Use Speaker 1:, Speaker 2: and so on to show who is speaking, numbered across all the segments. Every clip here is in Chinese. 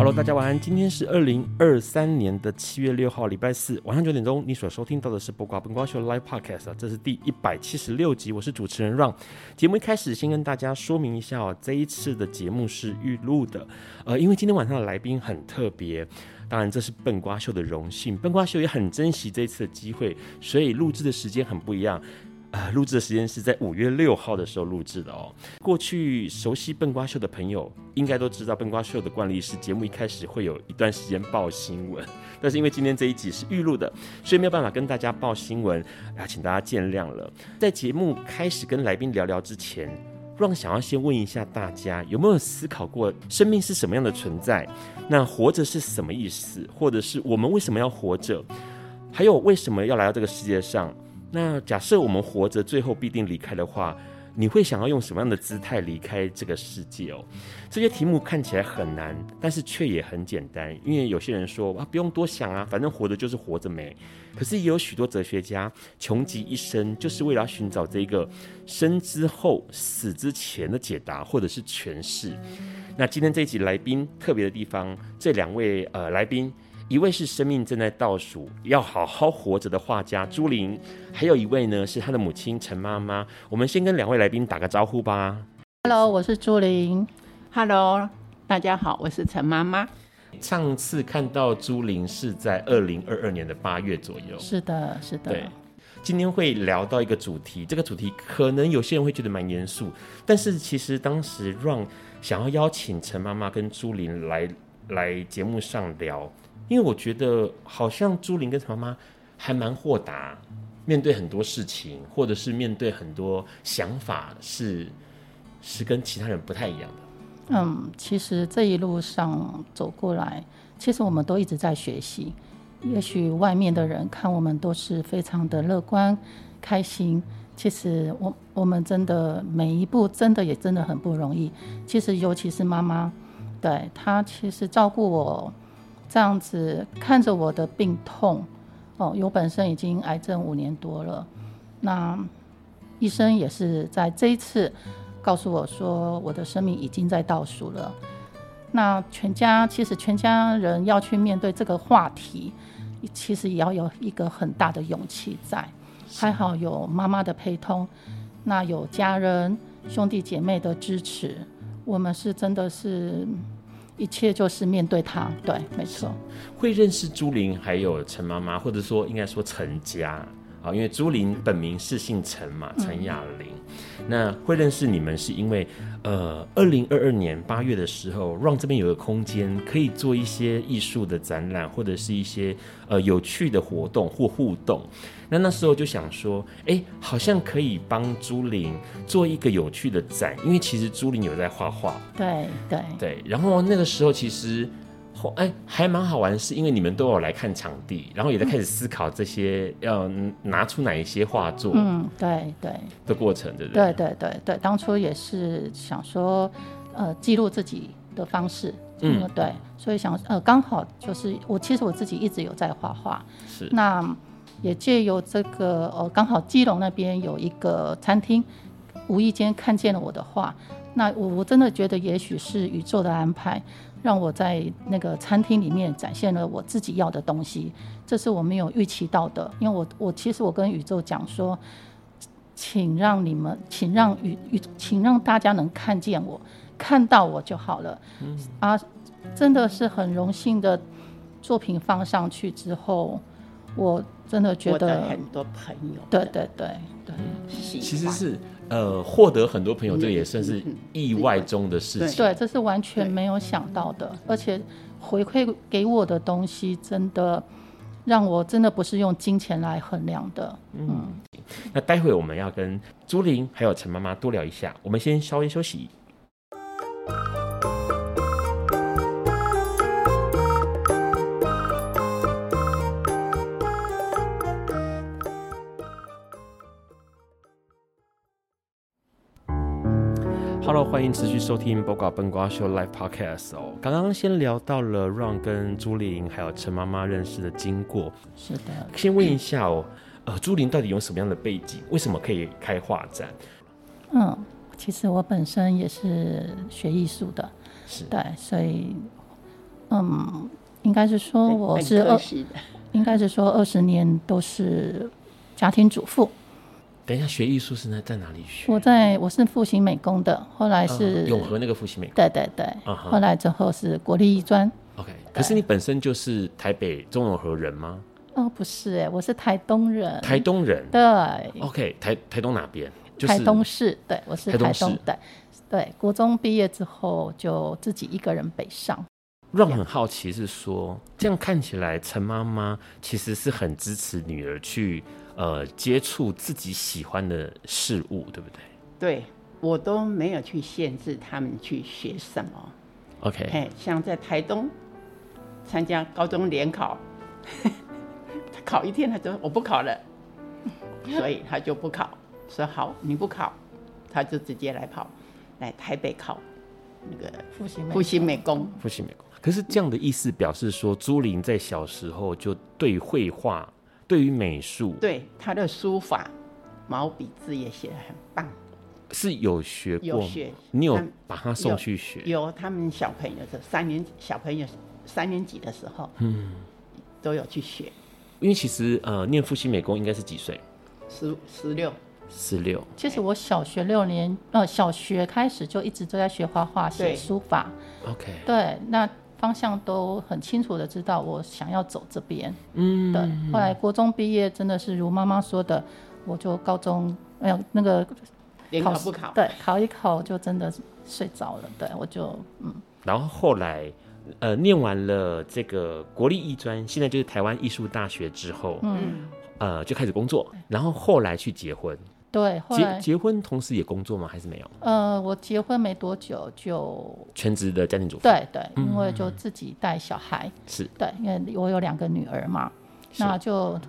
Speaker 1: Hello，大家晚安。今天是二零二三年的七月六号，礼拜四晚上九点钟。你所收听到的是《播瓜奔瓜秀》Live Podcast，这是第一百七十六集。我是主持人 Ron。节目一开始，先跟大家说明一下哦，这一次的节目是预录的。呃，因为今天晚上的来宾很特别，当然这是笨瓜秀的荣幸。笨瓜秀也很珍惜这一次的机会，所以录制的时间很不一样。呃，录制的时间是在五月六号的时候录制的哦。过去熟悉笨瓜秀的朋友应该都知道，笨瓜秀的惯例是节目一开始会有一段时间报新闻，但是因为今天这一集是预录的，所以没有办法跟大家报新闻啊，请大家见谅了。在节目开始跟来宾聊聊之前，Ron 想要先问一下大家，有没有思考过生命是什么样的存在？那活着是什么意思？或者是我们为什么要活着？还有为什么要来到这个世界上？那假设我们活着，最后必定离开的话，你会想要用什么样的姿态离开这个世界哦？这些题目看起来很难，但是却也很简单。因为有些人说啊，不用多想啊，反正活着就是活着没。可是也有许多哲学家穷极一生，就是为了寻找这个生之后、死之前的解答或者是诠释。那今天这一集来宾特别的地方，这两位呃来宾。一位是生命正在倒数，要好好活着的画家朱琳，还有一位呢是他的母亲陈妈妈。我们先跟两位来宾打个招呼吧。
Speaker 2: Hello，我是朱琳。Hello，大家好，我是陈妈妈。
Speaker 1: 上次看到朱琳是在二零二二年的八月左右。
Speaker 2: 是的，是的。
Speaker 1: 对，今天会聊到一个主题，这个主题可能有些人会觉得蛮严肃，但是其实当时 Ron 想要邀请陈妈妈跟朱琳来来节目上聊。因为我觉得好像朱琳跟陈妈妈还蛮豁达，面对很多事情，或者是面对很多想法是，是是跟其他人不太一样的。
Speaker 2: 嗯，其实这一路上走过来，其实我们都一直在学习。也许外面的人看我们都是非常的乐观、开心，其实我我们真的每一步真的也真的很不容易。其实尤其是妈妈，对，她其实照顾我。这样子看着我的病痛，哦，有本身已经癌症五年多了，那医生也是在这一次告诉我说，我的生命已经在倒数了。那全家其实全家人要去面对这个话题，其实也要有一个很大的勇气在。还好有妈妈的陪同，那有家人兄弟姐妹的支持，我们是真的是。一切就是面对他，对，没错。
Speaker 1: 会认识朱琳，还有陈妈妈，或者说应该说陈家啊，因为朱琳本名是姓陈嘛，陈雅玲。嗯、那会认识你们是因为，呃，二零二二年八月的时候，Ron 这边有个空间可以做一些艺术的展览，或者是一些呃有趣的活动或互动。那那时候就想说，哎、欸，好像可以帮朱玲做一个有趣的展，因为其实朱玲有在画画。
Speaker 2: 对对
Speaker 1: 对。然后那个时候其实，哎、欸，还蛮好玩，是因为你们都有来看场地，然后也在开始思考这些要拿出哪一些画作。
Speaker 2: 嗯，对对。
Speaker 1: 的过程，对不对？
Speaker 2: 对对对对，当初也是想说，呃，记录自己的方式。嗯，对。所以想，呃，刚好就是我，其实我自己一直有在画画。
Speaker 1: 是。
Speaker 2: 那。也借由这个呃，刚好基隆那边有一个餐厅，无意间看见了我的画，那我我真的觉得也许是宇宙的安排，让我在那个餐厅里面展现了我自己要的东西，这是我没有预期到的，因为我我其实我跟宇宙讲说，请让你们，请让宇宇，请让大家能看见我，看到我就好了，嗯、啊，真的是很荣幸的作品放上去之后。我真的觉得
Speaker 3: 很多朋友，
Speaker 2: 对对对对，
Speaker 1: 其实是呃获得很多朋友，这也算是意外中的事情。
Speaker 2: 对，这是完全没有想到的，而且回馈给我的东西，真的让我真的不是用金钱来衡量的。嗯，
Speaker 1: 那待会我们要跟朱玲还有陈妈妈多聊一下，我们先稍微休息。欢迎持续收听《播瓜笨瓜秀》Live Podcast 哦。刚刚先聊到了 Ron 跟朱琳还有陈妈妈认识的经过。
Speaker 2: 是的。
Speaker 1: 先问一下哦，呃，朱琳到底有什么样的背景？为什么可以开画展？
Speaker 2: 嗯，其实我本身也是学艺术的，
Speaker 1: 是
Speaker 2: 对，所以嗯，应该是说我是二十，应该是说二十年都是家庭主妇。
Speaker 1: 等一下，学艺术是在在哪里学？
Speaker 2: 我在我是复兴美工的，后来是、
Speaker 1: uh, 永和那个复兴美工。
Speaker 2: 对对对，uh. 后来之后是国立艺专。
Speaker 1: OK，可是你本身就是台北中永和人吗？
Speaker 2: 哦，不是哎，我是台东人。
Speaker 1: 台东人。
Speaker 2: 对。
Speaker 1: OK，台台东哪边？就是、
Speaker 2: 台东市。对，我是台东。市。对对，国中毕业之后就自己一个人北上。
Speaker 1: 让我很好奇是说，这样看起来陈妈妈其实是很支持女儿去。呃，接触自己喜欢的事物，对不对？
Speaker 3: 对，我都没有去限制他们去学什么。
Speaker 1: OK，
Speaker 3: 像在台东参加高中联考，他 考一天，他就说我不考了，所以他就不考。说好，你不考，他就直接来跑来台北考那个复兴美工。
Speaker 1: 复兴美工。可是这样的意思表示说，朱琳在小时候就对绘画。对于美术，
Speaker 3: 对他的书法、毛笔字也写得很棒，
Speaker 1: 是有学过，
Speaker 3: 有学，
Speaker 1: 你有把他送去学？
Speaker 3: 有，有他们小朋友的三年小朋友三年级的时候，嗯，都有去学。
Speaker 1: 因为其实呃，念复兴美工应该是几岁？
Speaker 3: 十十六，
Speaker 1: 十六。
Speaker 2: 其实我小学六年，呃，小学开始就一直都在学画画、写书法。
Speaker 1: OK，
Speaker 2: 对，那。方向都很清楚的知道我想要走这边，嗯，对。后来国中毕业，真的是如妈妈说的，我就高中没有那个
Speaker 3: 连考不考，
Speaker 2: 对，考一考就真的睡着了，对，我就嗯。
Speaker 1: 然后后来，呃，念完了这个国立艺专，现在就是台湾艺术大学之后，嗯，呃，就开始工作，然后后来去结婚。
Speaker 2: 对，
Speaker 1: 结结婚同时也工作吗？还是没有？
Speaker 2: 呃，我结婚没多久就
Speaker 1: 全职的家庭主妇。
Speaker 2: 对对，因为就自己带小孩。是、嗯。对，因为我有两个女儿嘛，是那就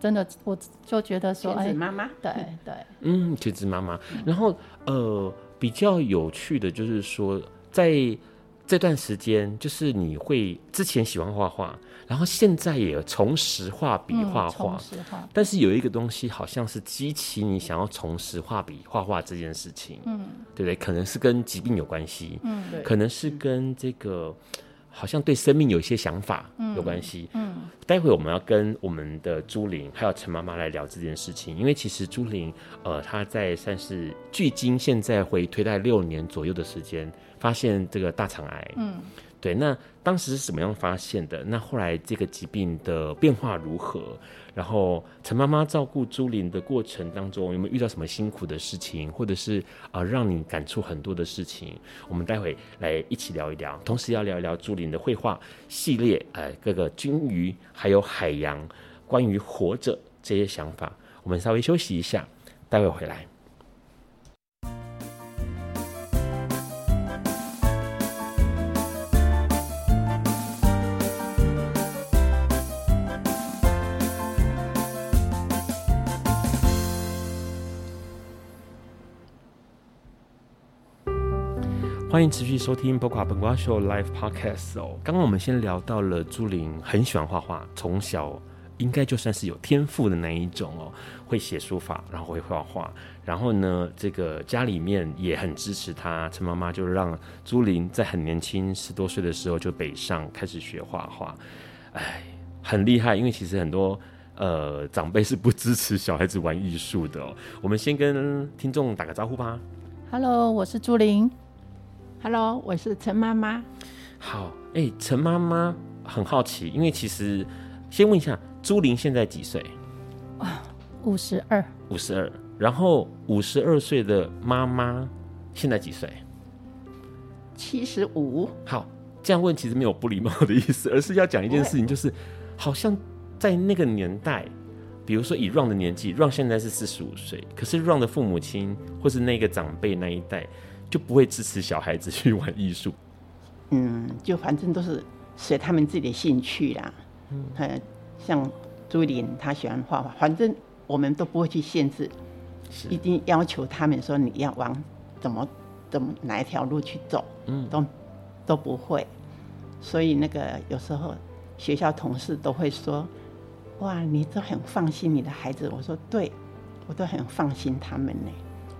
Speaker 2: 真的我就觉得说，
Speaker 3: 全职妈妈。
Speaker 2: 哎、对对。
Speaker 1: 嗯，全职妈妈。然后呃，比较有趣的就是说，在这段时间，就是你会之前喜欢画画。然后现在也重拾画笔画画，但是有一个东西好像是激起你想要重拾画笔画画这件事情，嗯，对不对？可能是跟疾病有关系，嗯，对，可能是跟这个好像对生命有一些想法有关系，嗯，嗯，待会我们要跟我们的朱玲还有陈妈妈来聊这件事情，因为其实朱玲呃她在算是距今现在回推大概六年左右的时间，发现这个大肠癌，嗯。对，那当时是怎么样发现的？那后来这个疾病的变化如何？然后陈妈妈照顾朱琳的过程当中，有没有遇到什么辛苦的事情，或者是啊、让你感触很多的事情？我们待会来一起聊一聊，同时要聊一聊朱琳的绘画系列，呃，各个鲸鱼还有海洋，关于活着这些想法。我们稍微休息一下，待会回来。欢迎持续收听《包瓜笨瓜秀》Live Podcast 哦。刚刚我们先聊到了朱琳很喜欢画画，从小应该就算是有天赋的那一种哦，会写书法，然后会画画，然后呢，这个家里面也很支持他。陈妈妈就让朱琳在很年轻十多岁的时候就北上开始学画画，哎，很厉害。因为其实很多呃长辈是不支持小孩子玩艺术的哦。我们先跟听众打个招呼吧。
Speaker 2: Hello，我是朱琳。
Speaker 3: Hello，我是陈妈妈。
Speaker 1: 好，哎，陈妈妈很好奇，因为其实先问一下。朱琳现在几岁？
Speaker 2: 啊，五十二。
Speaker 1: 五十二。然后五十二岁的妈妈现在几岁？
Speaker 3: 七十五。
Speaker 1: 好，这样问其实没有不礼貌的意思，而是要讲一件事情，就是好像在那个年代，比如说以 Ron 的年纪，Ron 现在是四十五岁，可是 Ron 的父母亲或是那个长辈那一代就不会支持小孩子去玩艺术。
Speaker 3: 嗯，就反正都是随他们自己的兴趣啦。嗯。像朱琳，她喜欢画画，反正我们都不会去限制，一定要求他们说你要往怎么怎么哪一条路去走，嗯，都都不会。所以那个有时候学校同事都会说：“哇，你都很放心你的孩子。”我说：“对，我都很放心他们呢，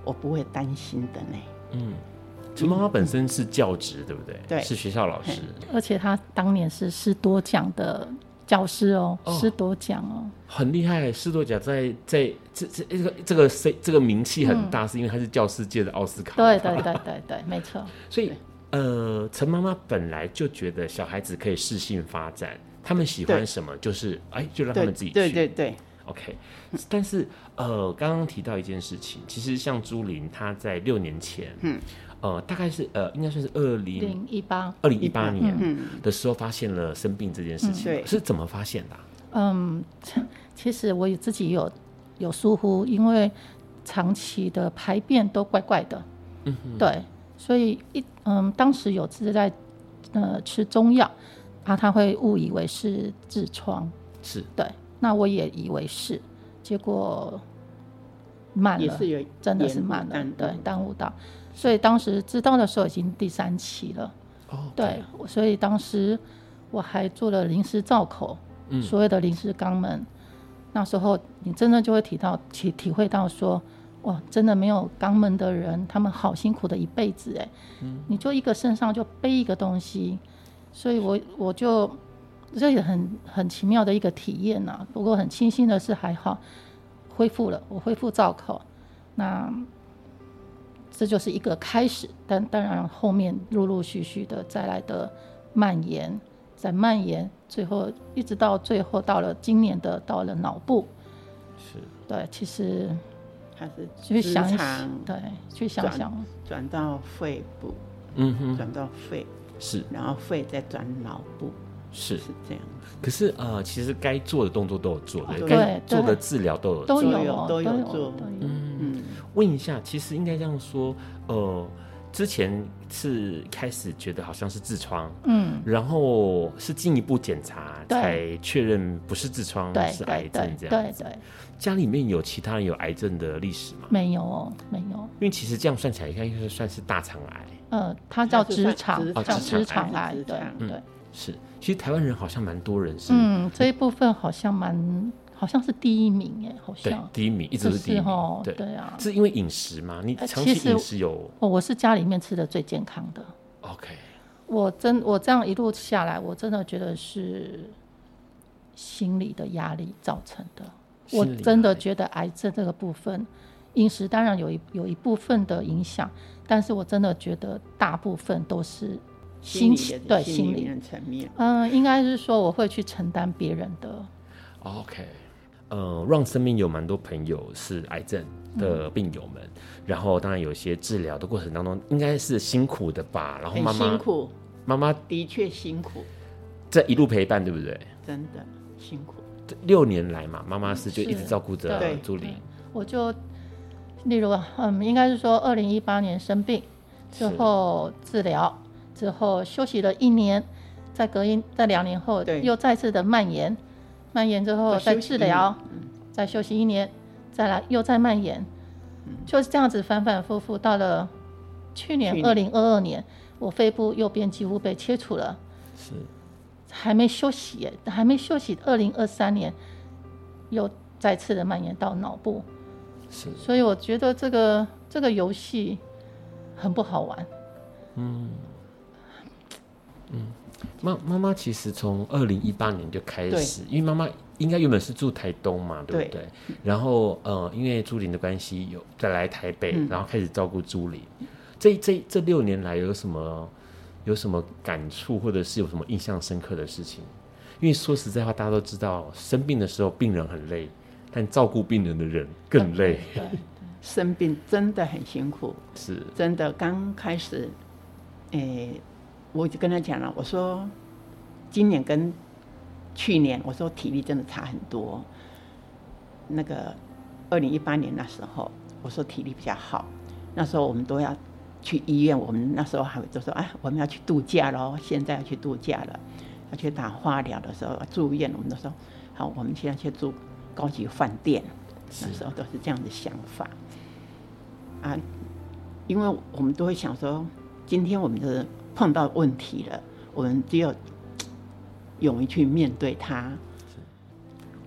Speaker 3: 我不会担心的呢。”嗯，
Speaker 1: 陈妈妈本身是教职，对不对？
Speaker 3: 对，
Speaker 1: 是学校老师，
Speaker 2: 而且她当年是师多奖的。教师哦，师多奖哦，
Speaker 1: 很厉害。师多奖在在这这这个这个这个名气很大，嗯，是因为她是教师界的奥斯卡。
Speaker 2: 对对对对对，没错。
Speaker 1: 所以呃，陈妈妈本来就觉得小孩子可以适性发展，他们喜欢什么就是哎，就让他们自己去。
Speaker 3: 对对对，对
Speaker 1: ，OK。但是呃，刚刚提到一件事情，其实像朱琳，她在六年前，嗯。呃，大概是呃，应该算是二零
Speaker 2: 一八
Speaker 1: 二零一八年的时候发现了生病这件事情，嗯、是怎么发现的、啊？
Speaker 2: 嗯，其实我自己有有疏忽，因为长期的排便都怪怪的，嗯，对，所以一嗯，当时有次在呃吃中药，啊，他会误以为是痔疮，
Speaker 1: 是
Speaker 2: 对，那我也以为是，结果慢了，真的是慢了，对，耽误到。所以当时知道的时候已经第三期了，oh, okay. 对，所以当时我还做了临时造口，嗯，所谓的临时肛门。那时候你真的就会体到体体会到说，哇，真的没有肛门的人，他们好辛苦的一辈子哎，嗯，你就一个身上就背一个东西，所以我我就这也很很奇妙的一个体验呐、啊。不过很庆幸的是还好恢复了，我恢复造口，那。这就是一个开始，但当然后面陆陆续续的再来的蔓延，再蔓延，最后一直到最后到了今年的到了脑部，
Speaker 1: 是。
Speaker 2: 对，其实
Speaker 3: 还是
Speaker 2: 去想想，对，去想想。
Speaker 3: 转到肺部，
Speaker 1: 嗯哼，
Speaker 3: 转到肺
Speaker 1: 是，
Speaker 3: 然后肺再转脑部，
Speaker 1: 是
Speaker 3: 是这样。
Speaker 1: 可是呃，其实该做的动作都有做的，该做的治疗都有，
Speaker 2: 都有
Speaker 3: 都有做，
Speaker 1: 嗯嗯。问一下，其实应该这样说，呃，之前是开始觉得好像是痔疮，嗯，然后是进一步检查才确认不是痔疮，是癌症这样。
Speaker 2: 对对。
Speaker 1: 家里面有其他人有癌症的历史吗？
Speaker 2: 没有哦，没有。
Speaker 1: 因为其实这样算起来，应该是算是大肠癌。
Speaker 2: 呃，它叫直肠，叫直肠癌，对对。
Speaker 1: 是，其实台湾人好像蛮多人是，
Speaker 2: 嗯，这一部分好像蛮，好像是第一名哎，好像
Speaker 1: 第一名一直是第一名，对对啊，是因为饮食嘛？你长期饮食有？
Speaker 2: 哦，我是家里面吃的最健康的。
Speaker 1: OK，
Speaker 2: 我真我这样一路下来，我真的觉得是心理的压力造成的。我真的觉得癌症这个部分，饮食当然有一有一部分的影响，但是我真的觉得大部分都是。
Speaker 3: 心情对心理层面，
Speaker 2: 嗯，应该是说我会去承担别人的。
Speaker 1: OK，呃，让生命有蛮多朋友是癌症的病友们，嗯、然后当然有些治疗的过程当中应该是辛苦的吧。然后妈妈
Speaker 3: 辛苦，
Speaker 1: 妈妈
Speaker 3: 的确辛苦，
Speaker 1: 这一路陪伴，对不对？
Speaker 3: 真的辛苦。
Speaker 1: 六年来嘛，妈妈是就一直照顾着朱玲。
Speaker 2: 我就例如，嗯，应该是说二零一八年生病之后治疗。之后休息了一年，在隔一在两年后又再次的蔓延，蔓延之后再治疗，再休息一年，再来又再蔓延，就是这样子反反复复。到了去年二零二二年，我肺部右边几乎被切除了，是还没休息耶，还没休息。二零二三年又再次的蔓延到脑部。
Speaker 1: 是，
Speaker 2: 所以我觉得这个这个游戏很不好玩。
Speaker 1: 嗯嗯，妈妈妈其实从二零一八年就开始，因为妈妈应该原本是住台东嘛，对不对？对，然后呃，因为朱琳的关系，有再来台北，嗯，然后开始照顾朱琳。这这这六年来有什么有什么感触，或者是有什么印象深刻的事情？因为说实在话，大家都知道，生病的时候病人很累，但照顾病人的人更累。
Speaker 3: 对，生病真的很辛苦，
Speaker 1: 是
Speaker 3: 真的。刚开始，诶，我就跟他讲了，我说今年跟去年，我说体力真的差很多。那个二零一八年那时候，我说体力比较好，那时候我们都要。去医院，我们那时候还会就说：“哎，我们要去度假喽！现在要去度假了，要去打化疗的时候住院，我们都说好，我们现在去住高级饭店。那时候都是这样的想法啊，因为我们都会想说，今天我们是碰到问题了，我们只有勇于去面对它。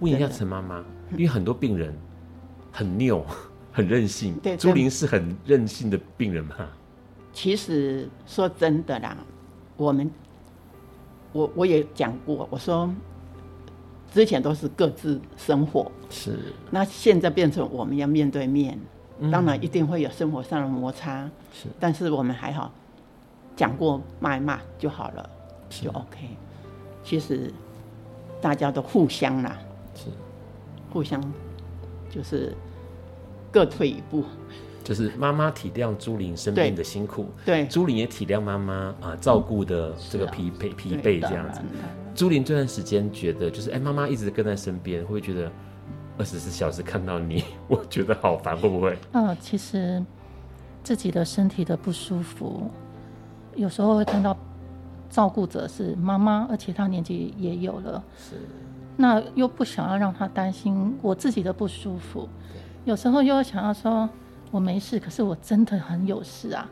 Speaker 1: 问一下陈妈妈，因为很多病人很拗，很任性。对，朱玲是很任性的病人吗？
Speaker 3: 其实说真的啦，我们我我也讲过，我说之前都是各自生活，
Speaker 1: 是
Speaker 3: 那现在变成我们要面对面，当然一定会有生活上的摩擦，是，但是我们还好，讲过骂一骂就好了，就 OK。其实大家都互相啦，是互相就是各退一步。
Speaker 1: 就是妈妈体谅朱玲生病的辛苦，
Speaker 3: 对，
Speaker 1: 朱玲也体谅妈妈啊照顾的这个疲惫疲惫这样子。朱玲这段时间觉得就是哎，妈妈一直跟在身边，会不会觉得二十四小时看到你，我觉得好烦，会不会？
Speaker 2: 嗯，其实自己的身体的不舒服，有时候会看到照顾者是妈妈，而且她年纪也有了，是，那又不想要让她担心我自己的不舒服，有时候又想要说。我没事，可是我真的很有事啊，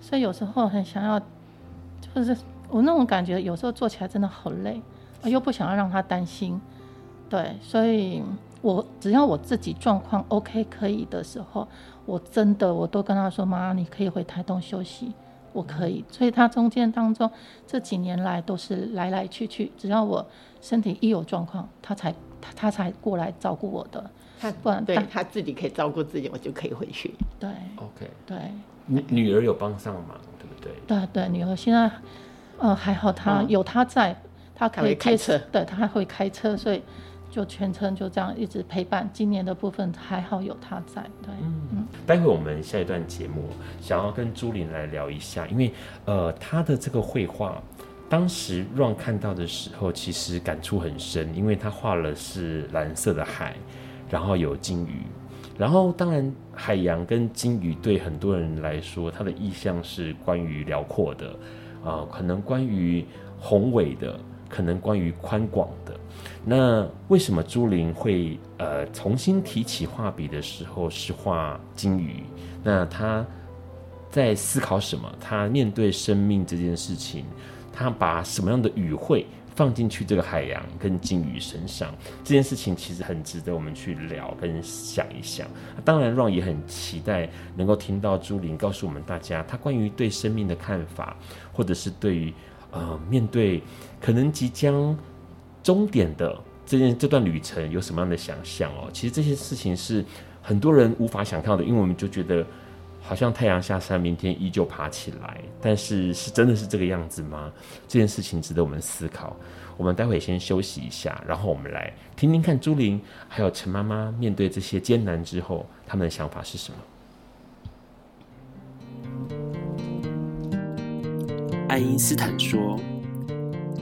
Speaker 2: 所以有时候很想要，就是我那种感觉，有时候做起来真的好累，又不想要让她担心，对，所以我只要我自己状况 OK 可以的时候，我真的我都跟他说，妈，你可以回台东休息，我可以。所以他中间当中这几年来都是来来去去，只要我身体一有状况，他才他他才过来照顾我的。
Speaker 3: 他不然对他自己可以照顾自己，我就可以回去。
Speaker 2: 对
Speaker 1: ，OK，
Speaker 2: 对，
Speaker 1: 女女儿有帮上忙，对不对？
Speaker 2: 对对，女儿现在，呃，还好，她有她在，她可以开车，对，她还会开车，所以就全程就这样一直陪伴。今年的部分还好有他在，对，嗯嗯。
Speaker 1: 待会我们下一段节目想要跟朱琳来聊一下，因为呃，她的这个绘画，当时让看到的时候，其实感触很深，因为她画了是蓝色的海。然后有鲸鱼，然后当然海洋跟鲸鱼对很多人来说，它的意象是关于辽阔的，啊、呃，可能关于宏伟的，可能关于宽广的。那为什么朱琳会呃重新提起画笔的时候是画鲸鱼？那他在思考什么？他面对生命这件事情，他把什么样的语汇？放进去这个海洋跟鲸鱼身上这件事情，其实很值得我们去聊跟想一想。当然，Ron 也很期待能够听到朱琳告诉我们大家，他关于对生命的看法，或者是对于呃面对可能即将终点的这件这段旅程有什么样的想象哦。其实这些事情是很多人无法想象的，因为我们就觉得好像太阳下山，明天依旧爬起来。但是是真的是这个样子吗？这件事情值得我们思考。我们待会先休息一下，然后我们来听听看朱琳还有陈妈妈面对这些艰难之后，他们的想法是什么。
Speaker 4: 爱因斯坦说：“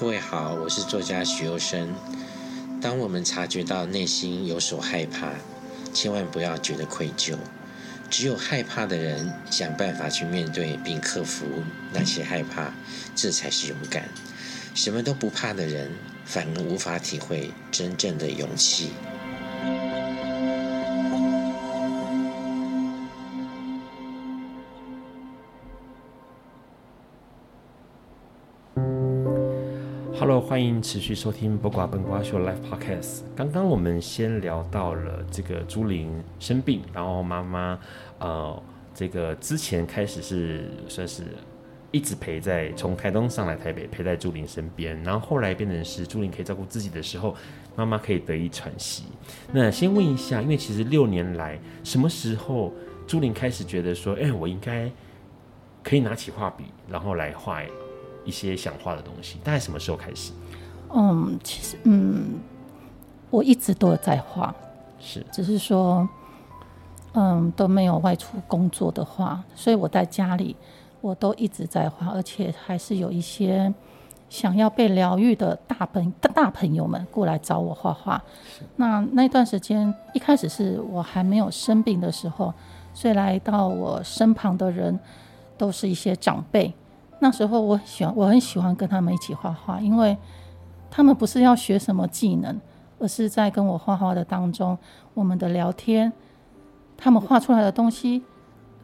Speaker 5: 各位好，我是作家许攸生。当我们察觉到内心有所害怕，千万不要觉得愧疚。只有害怕的人想办法去面对并克服那些害怕，这才是勇敢。什么都不怕的人，反而无法体会真正的勇气。
Speaker 1: Hello，欢迎持续收听《不瓜本瓜秀》Live Podcast。刚刚我们先聊到了这个朱琳生病，然后妈妈呃，这个之前开始是算是一直陪在从台东上来台北陪在朱琳身边，然后后来变成是朱琳可以照顾自己的时候，妈妈可以得以喘息。那先问一下，因为其实六年来，什么时候朱琳开始觉得说，哎，我应该可以拿起画笔，然后来画？一些想画的东西，大概什么时候开始？
Speaker 2: 嗯，其实嗯，我一直都有在画，
Speaker 1: 是，
Speaker 2: 只是说，嗯，都没有外出工作的话，所以我在家里我都一直在画，而且还是有一些想要被疗愈的大朋大朋友们过来找我画画。那那段时间一开始是我还没有生病的时候，所以来到我身旁的人都是一些长辈。那时候我喜欢，我很喜欢跟他们一起画画，因为他们不是要学什么技能，而是在跟我画画的当中，我们的聊天，他们画出来的东西，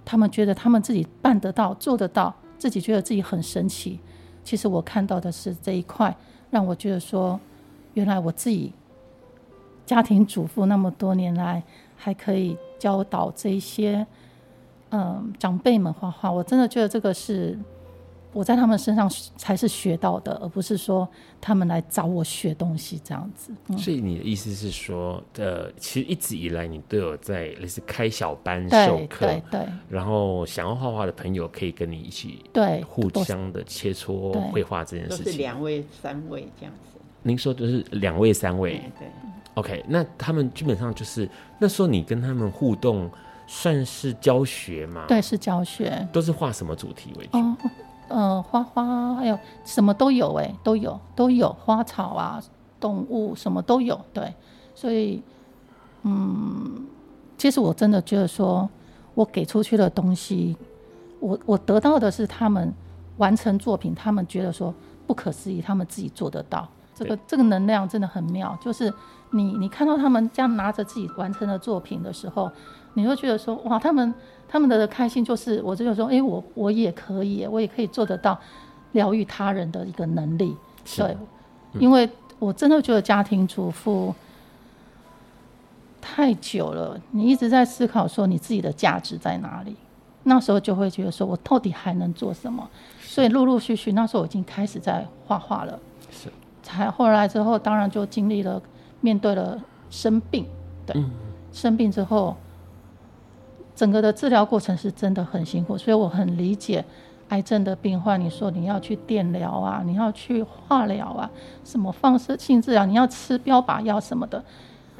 Speaker 2: 他们觉得他们自己办得到、做得到，自己觉得自己很神奇。其实我看到的是这一块，让我觉得说，原来我自己家庭主妇那么多年来，还可以教导这些嗯长辈们画画，我真的觉得这个是。我在他们身上才是学到的，而不是说他们来找我学东西这样子。
Speaker 1: 嗯、所以你的意思是说，呃，其实一直以来你都有在类似开小班授课，
Speaker 2: 对对。
Speaker 1: 然后想要画画的朋友可以跟你一起
Speaker 2: 对
Speaker 1: 互相的切磋绘画这件事情。
Speaker 3: 都是两位三位这样子。
Speaker 1: 您说的是两位三位？
Speaker 3: 对。
Speaker 1: OK，那他们基本上就是那时候你跟他们互动算是教学吗？
Speaker 2: 对，是教学。
Speaker 1: 都是画什么主题为主？哦
Speaker 2: 呃，花花还有什么都有哎，都有都有花草啊，动物什么都有，对，所以嗯，其实我真的觉得说，我给出去的东西，我我得到的是他们完成作品，他们觉得说不可思议，他们自己做得到，这个这个能量真的很妙，就是你你看到他们这样拿着自己完成的作品的时候，你会觉得说哇，他们。他们的开心就是，我就说，哎、欸，我我也可以，我也可以做得到疗愈他人的一个能力。对，嗯、因为我真的觉得家庭主妇太久了，你一直在思考说你自己的价值在哪里，那时候就会觉得说我到底还能做什么？所以陆陆续续，那时候我已经开始在画画了。是，才后来之后，当然就经历了面对了生病，对，嗯、生病之后。整个的治疗过程是真的很辛苦，所以我很理解癌症的病患。你说你要去电疗啊，你要去化疗啊，什么放射性治疗，你要吃标靶药什么的，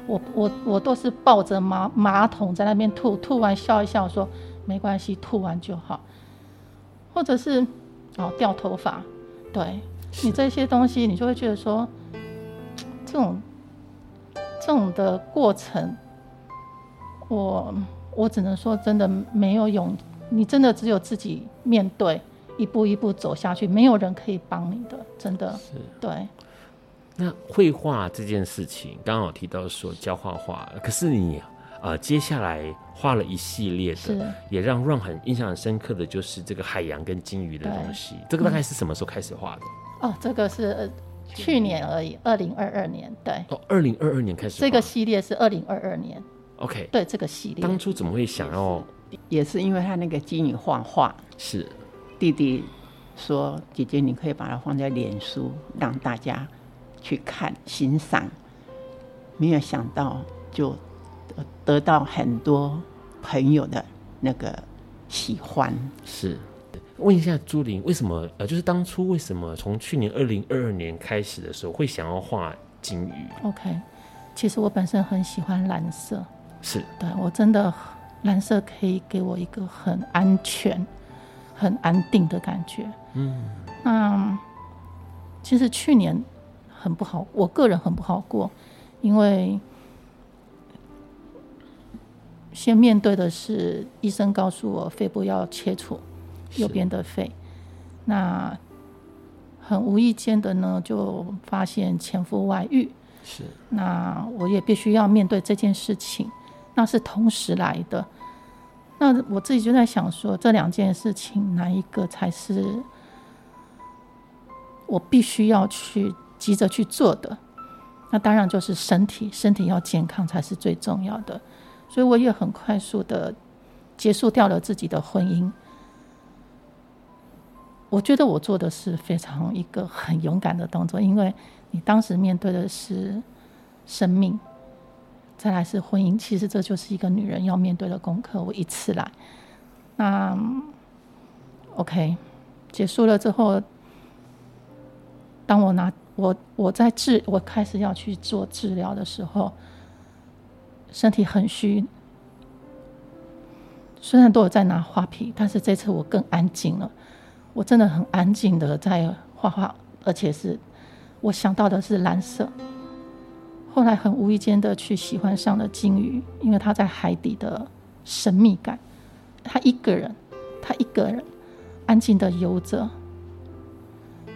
Speaker 2: 我我我都是抱着马马桶在那边吐，吐完笑一笑说没关系，吐完就好。或者是哦掉头发，对你这些东西，你就会觉得说这种这种的过程，我。我只能说，真的没有勇，你真的只有自己面对，一步一步走下去，没有人可以帮你的，真的。是，对。
Speaker 1: 那绘画这件事情，刚刚有提到说教画画，可是你呃接下来画了一系列的，也让 Run 很印象很深刻的就是这个海洋跟鲸鱼的东西。这个大概是什么时候开始画的？
Speaker 2: 哦，这个是、呃、去年而已，二零二二年。对。
Speaker 1: 哦，二零二二年开始。
Speaker 2: 这个系列是二零二二年。
Speaker 1: OK，
Speaker 2: 对这个系列，
Speaker 1: 当初怎么会想要？
Speaker 3: 也是因为他那个金鱼画画，
Speaker 1: 是
Speaker 3: 弟弟说：“姐姐，你可以把它放在脸书，让大家去看欣赏。”没有想到就得到很多朋友的那个喜欢。
Speaker 1: 是，问一下朱琳，为什么？呃，就是当初为什么从去年二零二二年开始的时候会想要画金鱼
Speaker 2: ？OK。其实我本身很喜欢蓝色，
Speaker 1: 是
Speaker 2: 对我真的蓝色可以给我一个很安全、很安定的感觉。嗯，那其实去年很不好，我个人很不好过，因为先面对的是医生告诉我肺部要切除右边的肺，那很无意间的呢，就发现前夫外遇，
Speaker 1: 是，
Speaker 2: 那我也必须要面对这件事情，那是同时来的，那我自己就在想说，这两件事情哪一个才是我必须要去急着去做的？那当然就是身体，身体要健康才是最重要的。所以我也很快速的结束掉了自己的婚姻。我觉得我做的是非常一个很勇敢的动作，因为你当时面对的是生命，再来是婚姻，其实这就是一个女人要面对的功课。我一次来，那 OK 结束了之后，当我拿我我在治，我开始要去做治疗的时候。身体很虚，虽然都有在拿画皮，但是这次我更安静了。我真的很安静的在画画，而且是我想到的是蓝色。后来很无意间的去喜欢上了鲸鱼，因为它在海底的神秘感。他一个人，他一个人安静的游着，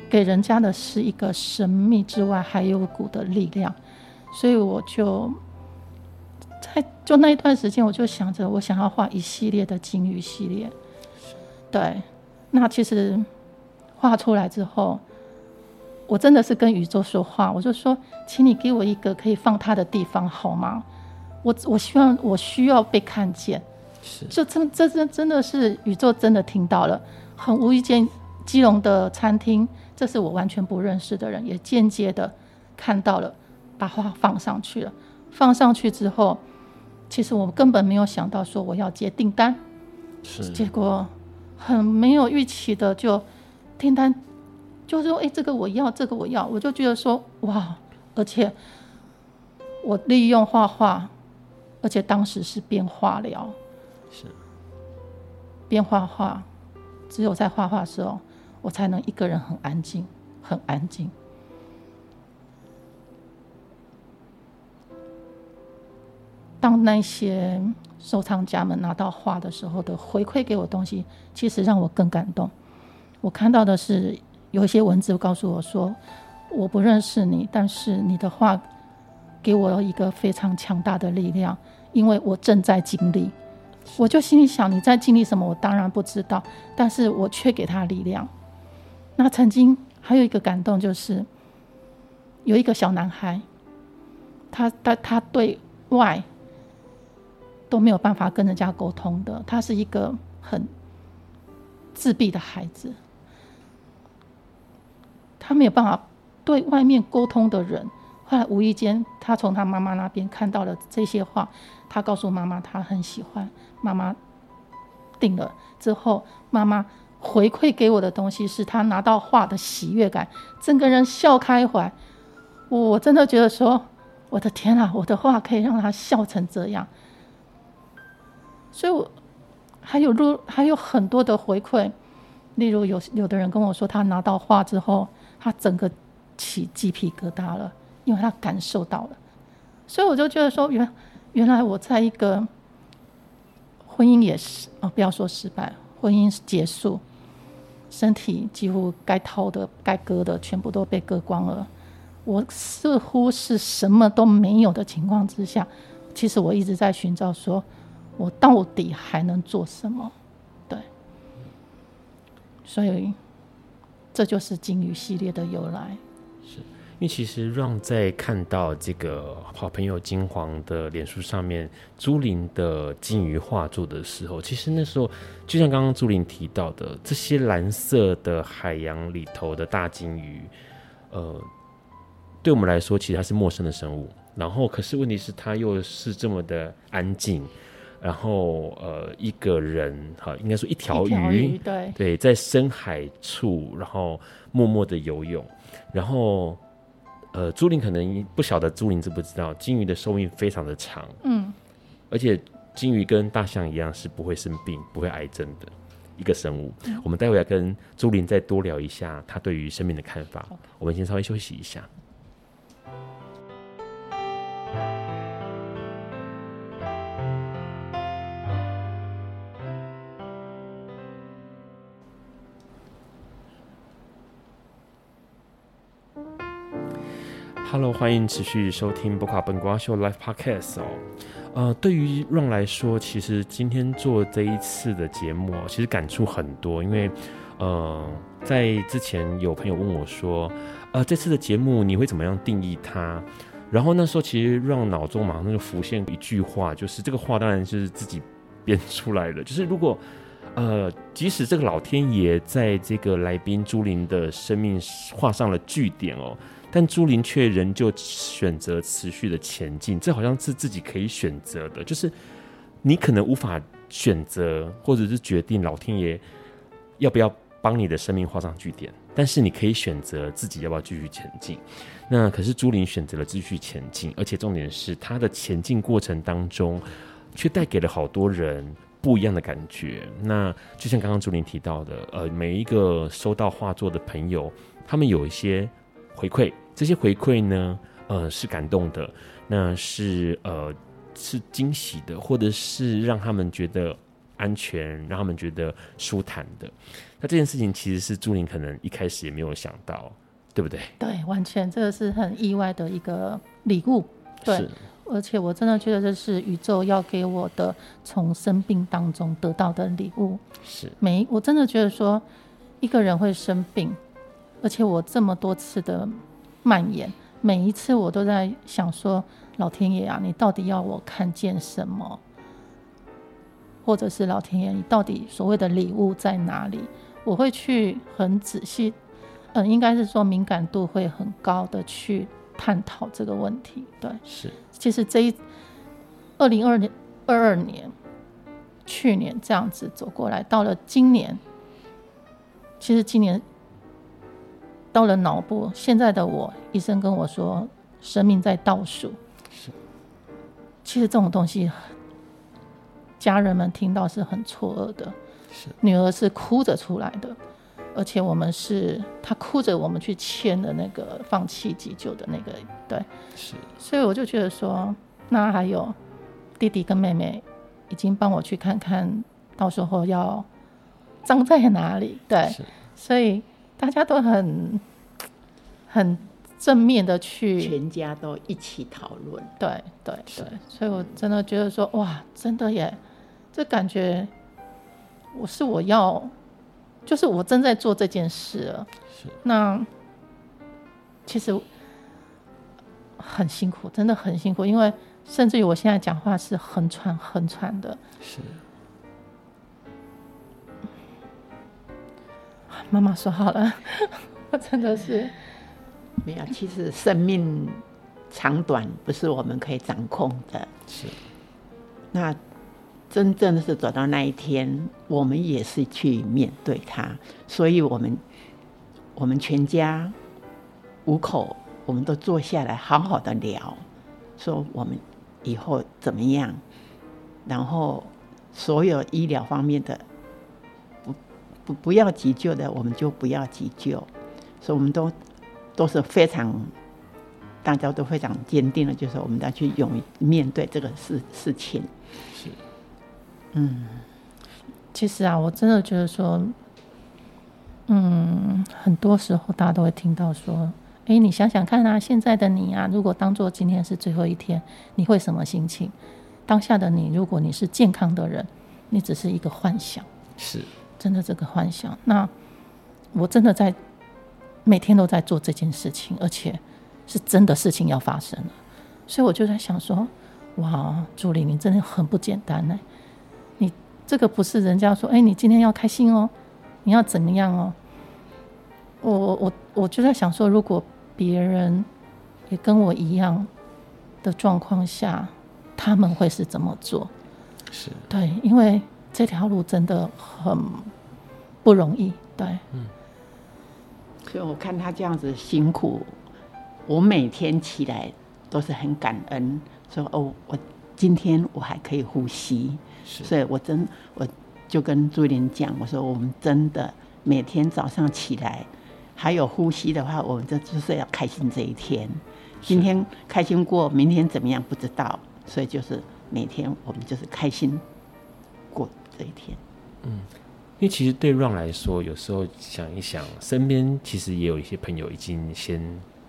Speaker 2: 给人家的是一个神秘之外，还有股的力量。所以我就。在就那一段时间，我就想着，我想要画一系列的鲸鱼系列。对，那其实画出来之后，我真的是跟宇宙说话，我就说，请你给我一个可以放它的地方好吗？我我希望我需要被看见。是，就真这真真的是宇宙真的听到了，很无意间，基隆的餐厅，这是我完全不认识的人，也间接的看到了，把画放上去了。放上去之后。其实我根本没有想到说我要接订单，是结果很没有预期的就订单就说哎，这个我要，这个我要，我就觉得说哇，而且我利用画画，而且当时是边化疗，是。边画画，只有在画画的时候，我才能一个人很安静，很安静。当那些收藏家们拿到画的时候的回馈给我东西，其实让我更感动。我看到的是有一些文字告诉我说：“我不认识你，但是你的画给我了一个非常强大的力量，因为我正在经历。”我就心里想：“你在经历什么？我当然不知道，但是我却给他力量。”那曾经还有一个感动，就是有一个小男孩，他他他对外。都没有办法跟人家沟通的，他是一个很自闭的孩子，他没有办法对外面沟通的人。后来无意间，他从他妈妈那边看到了这些画，他告诉妈妈他很喜欢，妈妈定了之后，妈妈回馈给我的东西是他拿到画的喜悦感，整个人笑开怀。我真的觉得说，我的天啊，我的画可以让他笑成这样。所以，我还有录，还有很多的回馈，例如有有的人跟我说，他拿到画之后，他整个起鸡皮疙瘩了，因为他感受到了。所以我就觉得说，原原来我在一个婚姻也是哦，不要说失败，婚姻结束，身体几乎该掏的、该割的全部都被割光了，我似乎是什么都没有的情况之下，其实我一直在寻找说。我到底还能做什么？对，所以这就是金鱼系列的由来。
Speaker 1: 是因为其实让在看到这个好朋友金黄的脸书上面朱琳的金鱼画作的时候，其实那时候就像刚刚朱琳提到的，这些蓝色的海洋里头的大鲸鱼，呃，对我们来说其实它是陌生的生物。然后，可是问题是它又是这么的安静。然后，呃，一个人，哈，应该说一条鱼，对，对，在深海处，然后默默的游泳。然后，呃，朱琳可能不晓得朱琳知不知道，鲸鱼的寿命非常的长，嗯，而且鲸鱼跟大象一样是不会生病、不会癌症的一个生物。嗯、我们待会要跟朱琳再多聊一下他对于生命的看法。我们先稍微休息一下。Hello，欢迎持续收听《波卡本瓜秀》Live Podcast 哦。呃，对于 Ron 来说，其实今天做这一次的节目，其实感触很多。因为，呃，在之前有朋友问我说，呃，这次的节目你会怎么样定义它？然后那时候其实 Ron 脑中马上就浮现一句话，就是这个话当然是自己编出来的，就是如果。呃，即使这个老天爷在这个来宾朱琳的生命画上了句点哦，但朱琳却仍旧选择持续的前进。这好像是自己可以选择的，就是你可能无法选择或者是决定老天爷要不要帮你的生命画上句点，但是你可以选择自己要不要继续前进。那可是朱琳选择了继续前进，而且重点是他的前进过程当中，却带给了好多人。不一样的感觉。那就像刚刚朱琳提到的，呃，每一个收到画作的朋友，他们有一些回馈，这些回馈呢，呃，是感动的，那是呃是惊喜的，或者是让他们觉得安全，让他们觉得舒坦的。那这件事情其实是朱玲可能一开始也没有想到，对不对？
Speaker 2: 对，完全这个是很意外的一个礼物。对。而且我真的觉得这是宇宙要给我的，从生病当中得到的礼物。
Speaker 1: 是，
Speaker 2: 每我真的觉得说，一个人会生病，而且我这么多次的蔓延，每一次我都在想说，老天爷啊，你到底要我看见什么？或者是老天爷，你到底所谓的礼物在哪里？我会去很仔细，嗯，应该是说敏感度会很高的去探讨这个问题。对，
Speaker 1: 是。
Speaker 2: 其实这一二零二年二二年，去年这样子走过来，到了今年，其实今年到了脑部，现在的我，医生跟我说，生命在倒数。是，其实这种东西，家人们听到是很错愕的。是，女儿是哭着出来的，而且我们是她哭着我们去签的那个放弃急救的那个。对，是，所以我就觉得说，那还有弟弟跟妹妹已经帮我去看看到时候要葬在哪里。对，所以大家都很很正面的去，
Speaker 3: 全家都一起讨论。
Speaker 2: 对对对，所以我真的觉得说，哇，真的耶，这感觉我是我要，就是我正在做这件事了。是，那其实。很辛苦，真的很辛苦，因为甚至于我现在讲话是很喘、很喘的。是。妈妈说好了，我 真的是
Speaker 3: 没有。其实生命长短不是我们可以掌控的。是。那真正的是走到那一天，我们也是去面对它。所以我们我们全家五口。我们都坐下来好好的聊，说我们以后怎么样，然后所有医疗方面的不不不要急救的，我们就不要急救。所以我们都都是非常，大家都非常坚定的，就是我们要去勇于面对这个事事情。是，
Speaker 2: 嗯，其实啊，我真的觉得说，嗯，很多时候大家都会听到说。哎，你想想看啊，现在的你啊，如果当做今天是最后一天，你会什么心情？当下的你，如果你是健康的人，你只是一个幻想，是真的这个幻想。那我真的在每天都在做这件事情，而且是真的事情要发生了。所以我就在想说，哇，朱琳，你真的很不简单呢。你这个不是人家说，哎，你今天要开心哦，你要怎么样哦？我我我就在想说，如果别人也跟我一样的状况下，他们会是怎么做？是对，因为这条路真的很不容易。对，嗯，
Speaker 3: 所以我看他这样子辛苦，我每天起来都是很感恩，说哦，我今天我还可以呼吸，所以我真我就跟朱琳讲，我说我们真的每天早上起来。还有呼吸的话，我们这就是要开心这一天。今天开心过，明天怎么样不知道，所以就是每天我们就是开心过这一天。
Speaker 1: 嗯，因为其实对 Ron 来说，有时候想一想，身边其实也有一些朋友已经先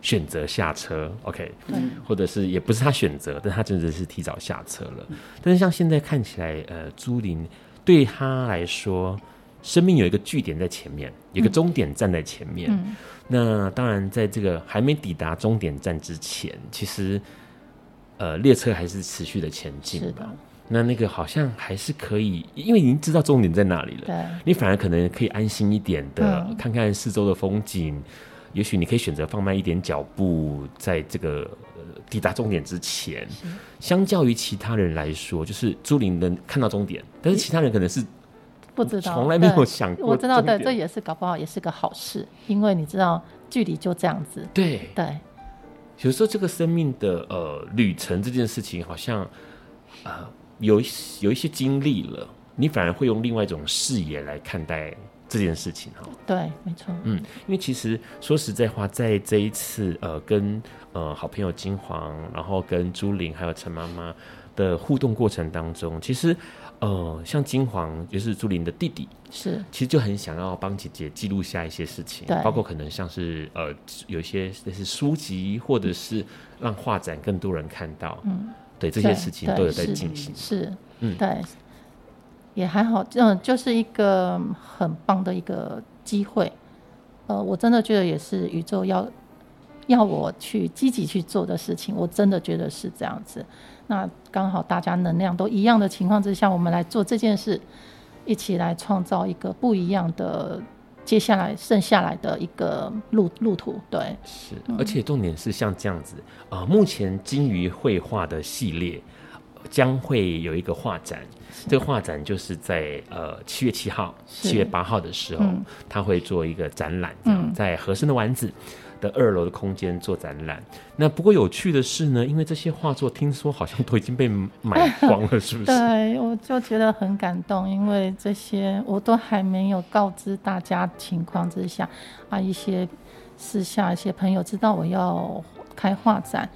Speaker 1: 选择下车，OK，
Speaker 2: 嗯
Speaker 1: 或者是也不是他选择，但他真的是提早下车了。但是像现在看起来，呃，朱琳对他来说，生命有一个据点在前面，有一个终点站在前面。
Speaker 2: 嗯
Speaker 1: 那当然，在这个还没抵达终点站之前，其实呃，列车还是持续的前进吧。那那个好像还是可以，因为已经知道重点在哪里了，
Speaker 2: 对，
Speaker 1: 你反而可能可以安心一点的、
Speaker 2: 嗯
Speaker 1: 看看四周的风景。也许你可以选择放慢一点脚步，在这个、呃、抵达终点之前。相较于其他人来说，就是朱琳能看到终点，但是其他人可能是
Speaker 2: 不知道，
Speaker 1: 从来没有想过。
Speaker 2: 我知道，对，这也是搞不好也是个好事，因为你知道距离就这样子。
Speaker 1: 对
Speaker 2: 对，
Speaker 1: 有时候这个生命的呃旅程这件事情，好像呃有一有一些经历了，你反而会用另外一种视野来看待这件事情哈。
Speaker 2: 对，没错。
Speaker 1: 嗯，因为其实说实在话，在这一次呃跟呃好朋友金黄，然后跟朱玲还有陈妈妈的互动过程当中，其实呃像金黄就是朱琳的弟弟，
Speaker 2: 是
Speaker 1: 其实就很想要帮姐姐记录下一些事情，包括可能像是呃有一些类似书籍，或者是让画展更多人看到，嗯，对这些事情
Speaker 2: 对
Speaker 1: 都有在
Speaker 2: 是
Speaker 1: 进行。
Speaker 2: 是，
Speaker 1: 嗯
Speaker 2: 对，也还好，嗯，就是一个很棒的一个机会。呃，我真的觉得也是宇宙要要我去积极去做的事情，我真的觉得是这样子。那刚好大家能量都一样的情况之下，我们来做这件事，一起来创造一个不一样的接下来剩下来的一个路路途。对，
Speaker 1: 是，而且重点是像这样子啊、呃，目前金鱼绘画的系列将会有一个画展。这个画展就是在呃七月七号、七月八号的时候，
Speaker 2: 嗯、
Speaker 1: 他会做一个展览，嗯，在和生的丸子的二楼的空间做展览。那不过有趣的是呢，因为这些画作听说好像都已经被买光了，是不是？
Speaker 2: 对，我就觉得很感动，因为这些我都还没有告知大家情况之下，啊，一些私下一些朋友知道我要开画展，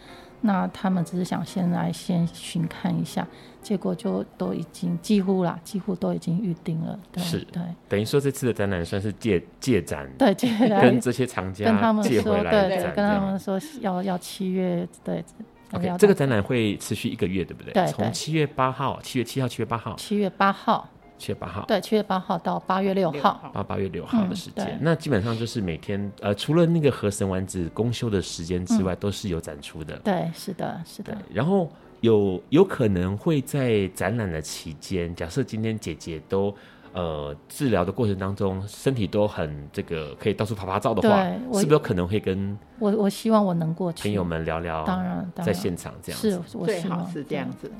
Speaker 2: 那他们只是想先来先寻看一下。结果就都已经几乎啦，几乎都已经预定了。对
Speaker 1: 是，
Speaker 2: 对，
Speaker 1: 等于说这次的展览算是借借展，
Speaker 2: 对借来
Speaker 1: 跟这些藏家
Speaker 2: 跟他们说，
Speaker 1: 借回来
Speaker 2: 对对，跟他们说要要七月，对。
Speaker 1: OK，这个展览会持续一个月，对不对？
Speaker 2: 对，
Speaker 1: 从七月八号、七月七号、七月八号、
Speaker 2: 七月八号、
Speaker 1: 七月八号，
Speaker 2: 对，七月八号到八月六号，
Speaker 1: 到八月六号的时间。
Speaker 2: 嗯、
Speaker 1: 那基本上就是每天，呃，除了那个河神丸子公休的时间之外，嗯、都是有展出的。
Speaker 2: 对，是的，是的。
Speaker 1: 然后。有有可能会在展览的期间，假设今天姐姐都呃治疗的过程当中，身体都很这个可以到处拍拍照的话，是不是有可能会跟
Speaker 2: 我我希望我能过去
Speaker 1: 朋友们聊聊？
Speaker 2: 当然，
Speaker 1: 在现场这样子，
Speaker 2: 是我
Speaker 3: 最好是这样子。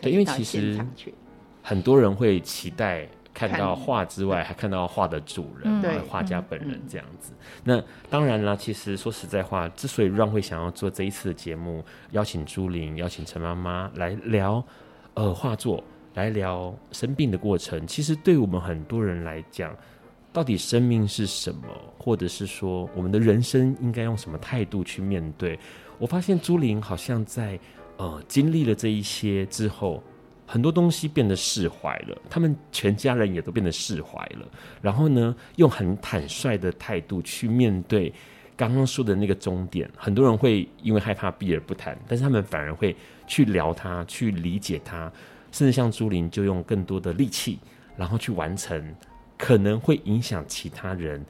Speaker 1: 对，因为其实很多人会期待。看到画之外，还看到画的主人，画家本人这样子。嗯、那当然啦，其实说实在话，之所以让会想要做这一次的节目，邀请朱玲，邀请陈妈妈来聊，呃，画作，来聊生病的过程。其实对我们很多人来讲，到底生命是什么，或者是说我们的人生应该用什么态度去面对？我发现朱玲好像在呃经历了这一些之后。很多东西变得释怀了，他们全家人也都变得释怀了。然后呢，用很坦率的态度去面对刚刚说的那个终点。很多人会因为害怕避而不谈，但是他们反而会去聊他，去理解他，甚至像朱琳就用更多的力气，然后去完成可能会影响其他人，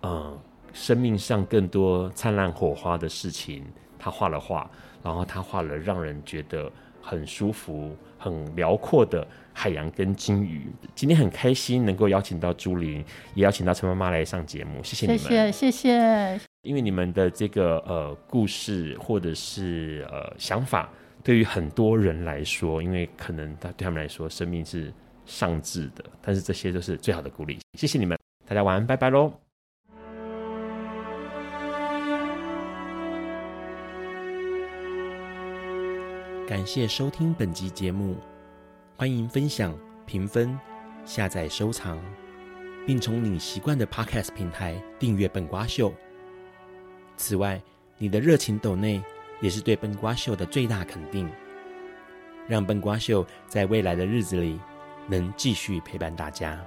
Speaker 1: 呃，生命上更多灿烂火花的事情。他画了画，然后他画了让人觉得很舒服。很辽阔的海洋跟鲸鱼，今天很开心能够邀请到朱琳，也邀请到陈妈妈来上节目，谢谢你们，
Speaker 2: 谢谢谢谢。
Speaker 1: 因为你们的这个呃故事或者是呃想法，对于很多人来说，因为可能他对他们来说生命是上至的，但是这些都是最好的鼓励，谢谢你们，大家晚安，拜拜喽。感谢收听本集节目，欢迎分享、评分、下载、收藏，并从你习惯的 Podcast 平台订阅笨瓜秀。此外，你的热情抖内也是对笨瓜秀的最大肯定，让笨瓜秀在未来的日子里能继续陪伴大家。